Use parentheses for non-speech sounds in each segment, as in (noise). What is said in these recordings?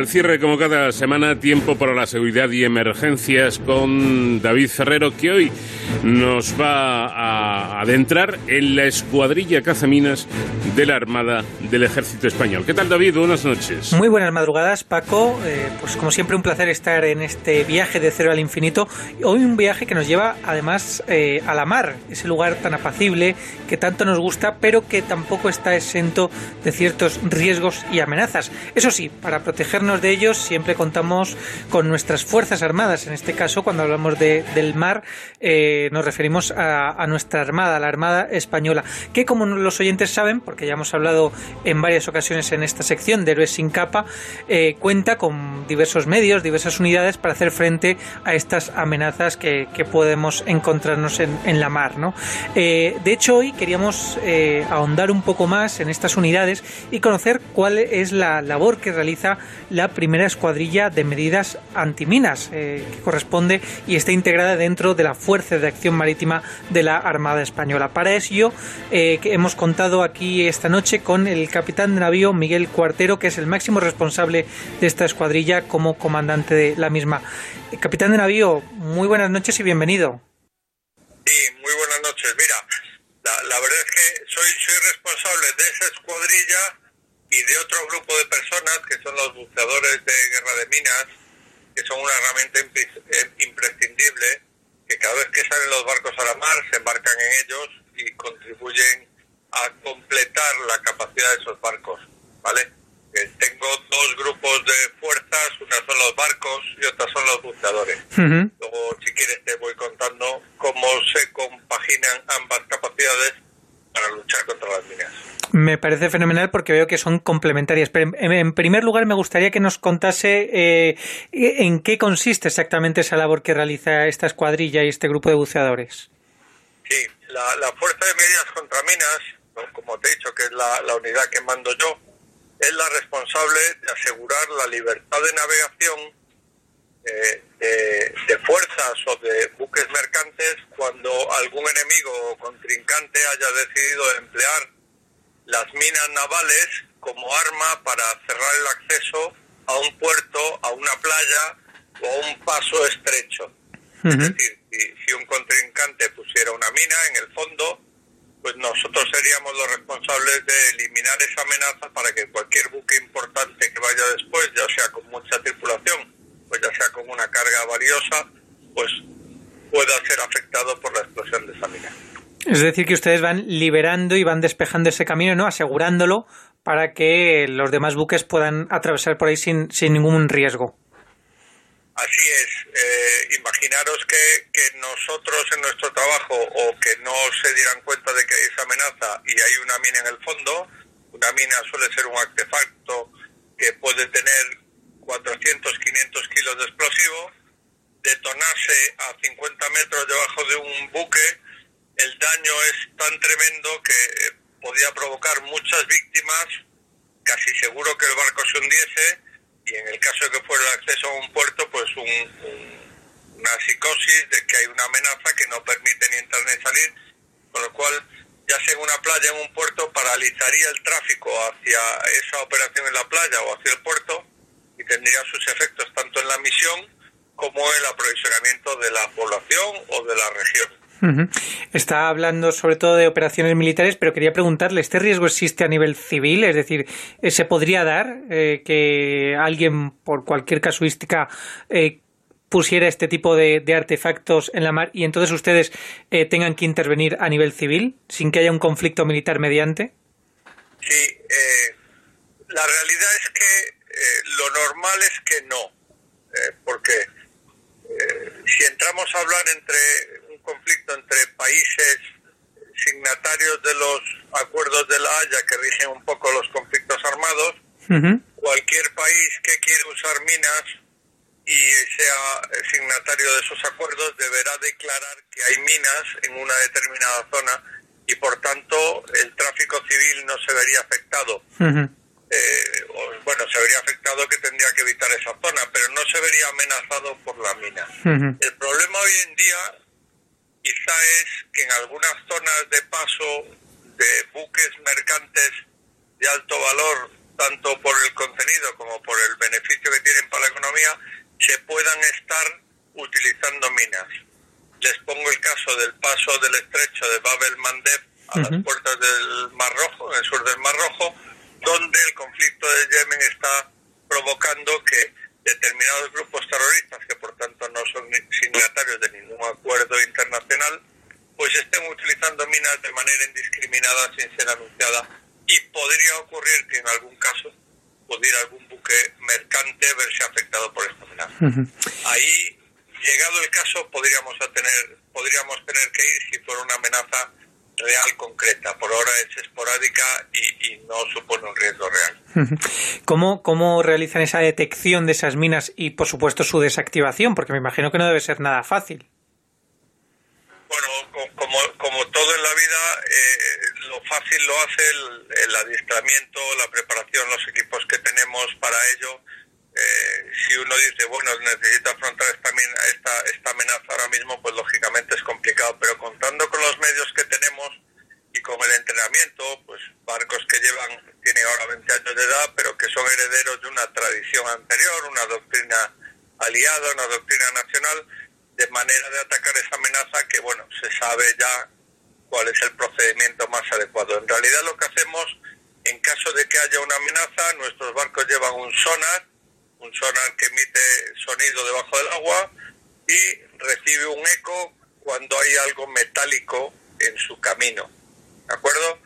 Al cierre, como cada semana, tiempo para la seguridad y emergencias con David Ferrero, que hoy nos va a adentrar en la escuadrilla cazaminas de la Armada del Ejército Español. ¿Qué tal, David? Buenas noches. Muy buenas madrugadas, Paco. Eh, pues como siempre, un placer estar en este viaje de cero al infinito. Hoy un viaje que nos lleva, además, eh, a la mar, ese lugar tan apacible que tanto nos gusta, pero que tampoco está exento de ciertos riesgos y amenazas. Eso sí, para proteger de ellos siempre contamos con nuestras Fuerzas Armadas. En este caso, cuando hablamos de, del mar, eh, nos referimos a, nuestra Armada, la Armada Española, que como los oyentes saben, porque ya hemos hablado en varias ocasiones en esta sección de Héroes sin capa, eh, cuenta con diversos medios, diversas unidades para hacer frente a estas amenazas que, podemos encontrarnos en, la mar. ¿no? Eh, de hecho, hoy queríamos ahondar un poco más en estas unidades y conocer cuál es la labor que realiza la primera escuadrilla de medidas antiminas, eh, que corresponde y está integrada dentro de la Fuerza de Acción Marítima de la Armada Española. Para ello, eh, hemos contado aquí esta noche con el capitán de navío Miguel Cuartero, que es el máximo responsable de esta escuadrilla como comandante de la misma. Eh, capitán de navío, muy buenas noches y bienvenido. Sí, muy buenas noches. Mira, la, verdad es que soy, responsable de esa escuadrilla y de otro grupo de personas que son los buceadores de guerra de minas, que son una herramienta eh, imprescindible, que cada vez que salen los barcos a la mar se embarcan en ellos y contribuyen a completar la capacidad de esos barcos, ¿vale? Eh, tengo dos grupos de fuerzas, una son los barcos y otra son los buceadores. Luego, si quieres, te voy contando cómo se compaginan ambas capacidades para luchar contra las minas. Me parece fenomenal porque veo que son complementarias. Pero en, primer lugar, me gustaría que nos contase eh, en qué consiste exactamente esa labor que realiza esta escuadrilla y este grupo de buceadores. Sí, la, Fuerza de Medidas contra Minas, como te he dicho, que es la, unidad que mando yo, es la responsable de asegurar la libertad de navegación eh, de, fuerzas o de buques mercantes cuando algún enemigo o contrincante haya decidido emplear las minas navales como arma para cerrar el acceso a un puerto, a una playa o a un paso estrecho. Es decir, si, un contrincante pusiera una mina en el fondo, pues nosotros seríamos los responsables de eliminar esa amenaza para que cualquier buque importante que vaya después, ya sea con mucha tripulación, pues ya sea con una carga valiosa, pues pueda ser afectado por la explosión de esa mina. Es decir, que ustedes van liberando y van despejando ese camino, ¿no? Asegurándolo para que los demás buques puedan atravesar por ahí sin, sin ningún riesgo. Así es. Eh, imaginaros que, que, nosotros en nuestro trabajo o que no se dieran cuenta de que hay esa amenaza y hay una mina en el fondo, una mina suele ser un artefacto que puede tener 400, 500 de explosivo, detonarse a 50 metros debajo de un buque. El daño es tan tremendo que eh, podía provocar muchas víctimas, casi seguro que el barco se hundiese y en el caso de que fuera el acceso a un puerto, pues una psicosis de que hay una amenaza que no permite ni entrar ni salir, con lo cual ya sea en una playa, en un puerto, paralizaría el tráfico hacia esa operación en la playa o hacia el puerto tendría sus efectos tanto en la misión como en el aprovisionamiento de la población o de la región. Está hablando sobre todo de operaciones militares, pero quería preguntarle, ¿este riesgo existe a nivel civil? Es decir, eh, ¿se podría dar eh, que alguien, por cualquier casuística, eh, pusiera este tipo de, artefactos en la mar y entonces ustedes tengan que intervenir a nivel civil sin que haya un conflicto militar mediante? Sí, la realidad es que lo normal es que no, porque si entramos a hablar entre conflicto entre países signatarios de los acuerdos de la Haya que rigen un poco los conflictos armados, cualquier país que quiera usar minas y sea signatario de esos acuerdos deberá declarar que hay minas en una determinada zona y por tanto el tráfico civil no se vería afectado. Eh, bueno, se vería afectado que tendría que evitar esa zona, pero no se vería amenazado por la mina. El problema hoy en día quizá es que en algunas zonas de paso de buques mercantes de alto valor, tanto por el contenido como por el beneficio que tienen para la economía, se puedan estar utilizando minas. Les pongo el caso del paso del estrecho de Bab el-Mandeb a las puertas del Mar Rojo, en el sur del Mar Rojo, donde el conflicto de Yemen está provocando que determinados grupos terroristas, que por tanto no son signatarios de ningún acuerdo internacional, pues estén utilizando minas de manera indiscriminada sin ser anunciada y podría ocurrir que en algún caso pudiera algún buque mercante verse afectado por esta amenaza. Ahí, llegado el caso, podríamos tener, podríamos tener que ir si fuera una amenaza real concreta. Por ahora es esporádica y, no supone un riesgo real. (laughs) ¿Cómo, ¿Cómo realizan esa detección de esas minas y, por supuesto, su desactivación? Porque me imagino que no debe ser nada fácil. Bueno, como, como todo en la vida, eh, lo fácil lo hace el, adiestramiento, la preparación, los equipos que tenemos para ello. Eh, si uno dice, bueno, necesita afrontar esta, esta, esta amenaza ahora mismo, pues lógicamente es complicado, pero contando con los medios que tenemos y con el entrenamiento, pues barcos que llevan, tienen ahora 20 años de edad, pero que son herederos de una tradición anterior, una doctrina aliada, una doctrina nacional, de manera de atacar esa amenaza que, bueno, se sabe ya cuál es el procedimiento más adecuado. En realidad lo que hacemos, en caso de que haya una amenaza, nuestros barcos llevan un sonar, un sonar que emite sonido debajo del agua y recibe un eco cuando hay algo metálico en su camino. ¿De acuerdo?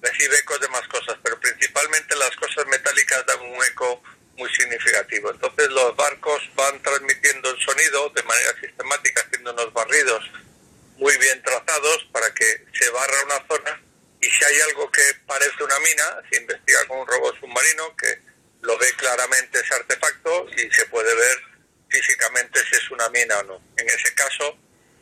Recibe ecos de más cosas, pero principalmente las cosas metálicas dan un eco muy significativo. Entonces los barcos van transmitiendo el sonido de manera sistemática, haciendo unos barridos muy bien trazados para que se barra una zona y si hay algo que parece una mina, se investiga con un robot submarino que lo ve claramente ese artefacto y se puede ver físicamente si es una mina o no. En ese caso,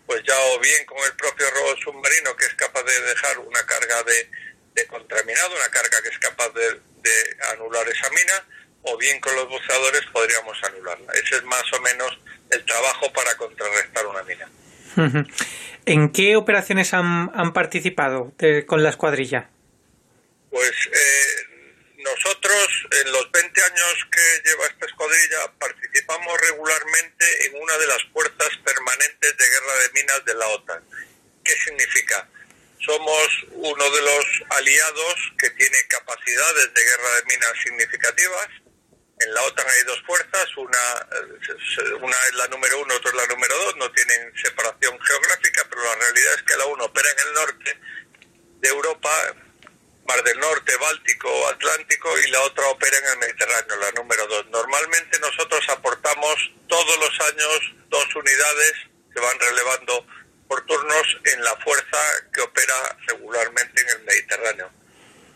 pues ya o bien con el propio robot submarino que es capaz de dejar una carga de, de contraminado, una carga que es capaz de, de anular esa mina, o bien con los buceadores podríamos anularla. Ese es más o menos el trabajo para contrarrestar una mina. ¿En qué operaciones han, han participado con la escuadrilla? Pues eh, nosotros en los 20 años que lleva esta escuadrilla participamos regularmente en una de las fuerzas permanentes de guerra de minas de la OTAN. ¿Qué significa? Somos uno de los aliados que tiene capacidades de guerra de minas significativas en la OTAN hay dos fuerzas, una, eh, una es la número uno, otra es la número dos, no tienen separación geográfica, pero la realidad es que la uno opera en el norte de Europa, Mar del Norte, Báltico, Atlántico, y la otra opera en el Mediterráneo, la número dos. Normalmente nosotros aportamos todos los años dos unidades que van relevando por turnos en la fuerza que opera regularmente en el Mediterráneo.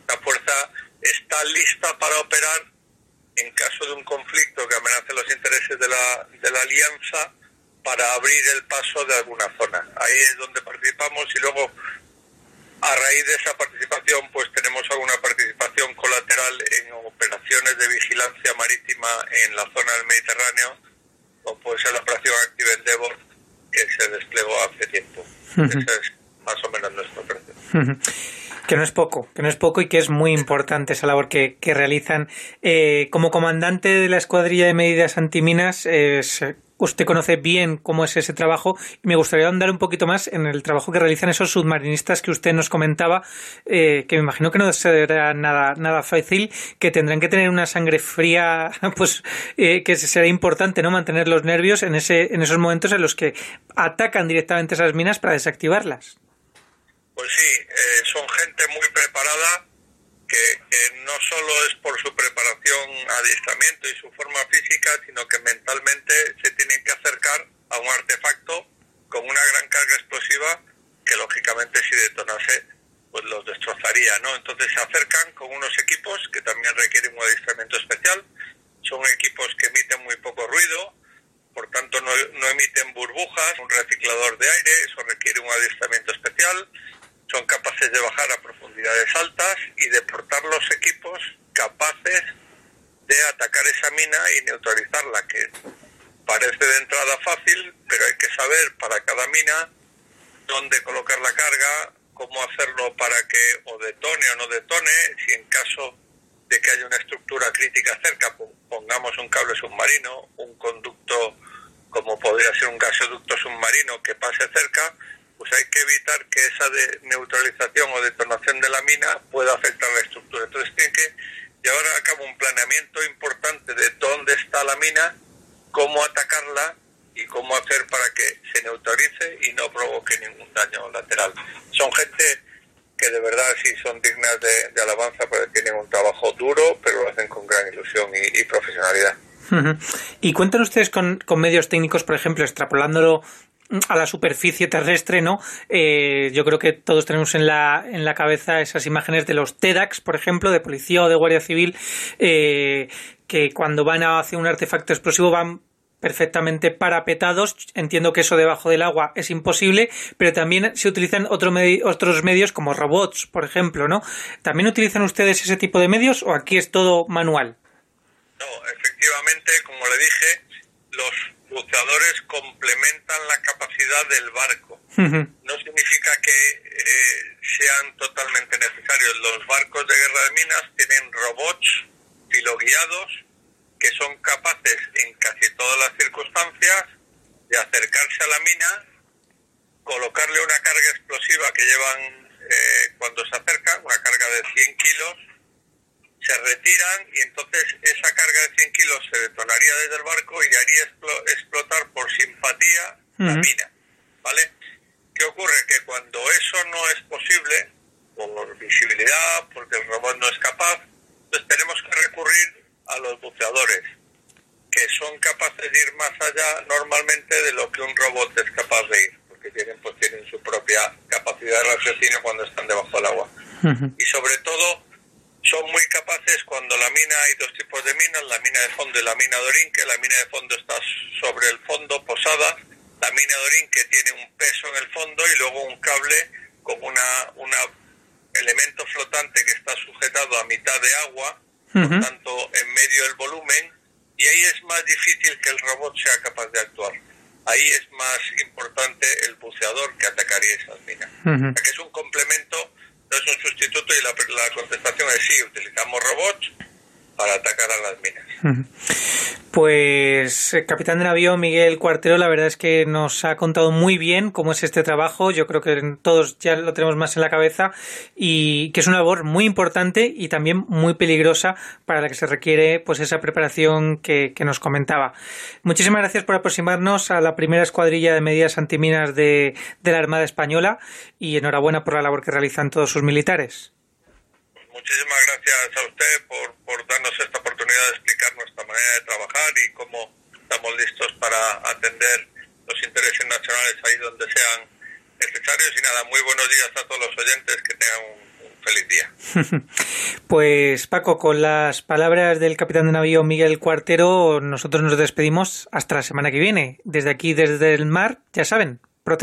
La fuerza está lista para operar en caso de un conflicto que amenace los intereses de la, de la alianza para abrir el paso de alguna zona. Ahí es donde participamos y luego a raíz de esa participación pues tenemos alguna participación colateral en operaciones de vigilancia marítima en la zona del Mediterráneo, como puede ser la operación Active Endeavour que se desplegó hace tiempo. Esa es más o menos nuestra operación. Que no es poco, que no es poco y que es muy importante esa labor que, realizan. Eh, como comandante de la escuadrilla de medidas antiminas, usted conoce bien cómo es ese trabajo y me gustaría andar un poquito más en el trabajo que realizan esos submarinistas que usted nos comentaba, eh, que me imagino que no será nada, nada fácil, que tendrán que tener una sangre fría, (laughs) pues eh, que será importante no mantener los nervios en, ese, en esos momentos en los que atacan directamente esas minas para desactivarlas. Pues sí, eh, son gente muy preparada que, no solo es por su preparación, adiestramiento y su forma física, sino que mentalmente se tienen que acercar a un artefacto con una gran carga explosiva que lógicamente si detonase pues los destrozaría, ¿no? Entonces se acercan con unos equipos que también requieren un adiestramiento especial, son equipos que emiten muy poco ruido, por tanto no, no emiten burbujas, un reciclador de aire, eso requiere un adiestramiento especial, son capaces de bajar a profundidades altas y de portar los equipos capaces de atacar esa mina y neutralizarla, que parece de entrada fácil, pero hay que saber para cada mina dónde colocar la carga, cómo hacerlo para que o detone o no detone, si en caso de que haya una estructura crítica cerca, pongamos un cable submarino, un conducto como podría ser un gasoducto submarino que pase cerca, pues hay que evitar que esa neutralización o detonación de la mina pueda afectar la estructura. Entonces tienen que llevar a cabo un planeamiento importante de dónde está la mina, cómo atacarla y cómo hacer para que se neutralice y no provoque ningún daño lateral. Son gente que de verdad sí son dignas de, alabanza porque tienen un trabajo duro, pero lo hacen con gran ilusión y, profesionalidad. Y cuentan ustedes con, con, medios técnicos, por ejemplo, extrapolándolo a la superficie terrestre, ¿no? Eh, yo creo que todos tenemos en la, en la cabeza esas imágenes de los TEDx, por ejemplo, de policía o de guardia civil, eh, que cuando van hacia un artefacto explosivo van perfectamente parapetados. Entiendo que eso debajo del agua es imposible, pero también se utilizan otro otros medios como robots, por ejemplo, ¿no? ¿También utilizan ustedes ese tipo de medios o aquí es todo manual? No, efectivamente, como le dije, los buceadores complementan la capacidad del barco. No significa que eh, sean totalmente necesarios. Los barcos de guerra de minas tienen robots filoguiados que son capaces en casi todas las circunstancias de acercarse a la mina, colocarle una carga explosiva que llevan eh, cuando se acercan, una carga de 100 kilos, se retiran y entonces esa carga de 100 kilos se detonaría desde el barco y haría explotar por simpatía la mina. ¿Vale? ¿Qué ocurre? Que cuando eso no es posible, por visibilidad, porque el robot no es capaz, pues tenemos que recurrir a los buceadores, que son capaces de ir más allá normalmente de lo que un robot es capaz de ir, porque tienen, pues, tienen su propia capacidad de raciocinio cuando están debajo del agua. Y sobre todo, son muy capaces cuando la mina, hay dos tipos de minas, la mina de fondo y la mina de orinque. La mina de fondo está sobre el fondo, posada. La mina de orinque tiene un peso en el fondo y luego un cable con una, una elemento flotante que está sujetado a mitad de agua por tanto en medio del volumen, y ahí es más difícil que el robot sea capaz de actuar. Ahí es más importante el buceador que atacaría esas minas. que es un complemento, no es un sustituto, y la, la contestación es sí, utilizamos robots para atacar a las minas. Pues, eh, capitán de navío Miguel Cuartero, la verdad es que nos ha contado muy bien cómo es este trabajo. Yo creo que todos ya lo tenemos más en la cabeza y que es una labor muy importante y también muy peligrosa para la que se requiere pues esa preparación que, nos comentaba. Muchísimas gracias por aproximarnos a la primera escuadrilla de medidas antiminas de, de la Armada Española y enhorabuena por la labor que realizan todos sus militares. Muchísimas gracias a usted por, por darnos esta oportunidad de explicar nuestra manera de trabajar y cómo estamos listos para atender los intereses nacionales ahí donde sean necesarios. Y nada, muy buenos días a todos los oyentes, que tengan un, feliz día. (laughs) pues Paco, con las palabras del capitán de navío Miguel Cuartero, nosotros nos despedimos hasta la semana que viene. Desde aquí, desde el mar, ya saben,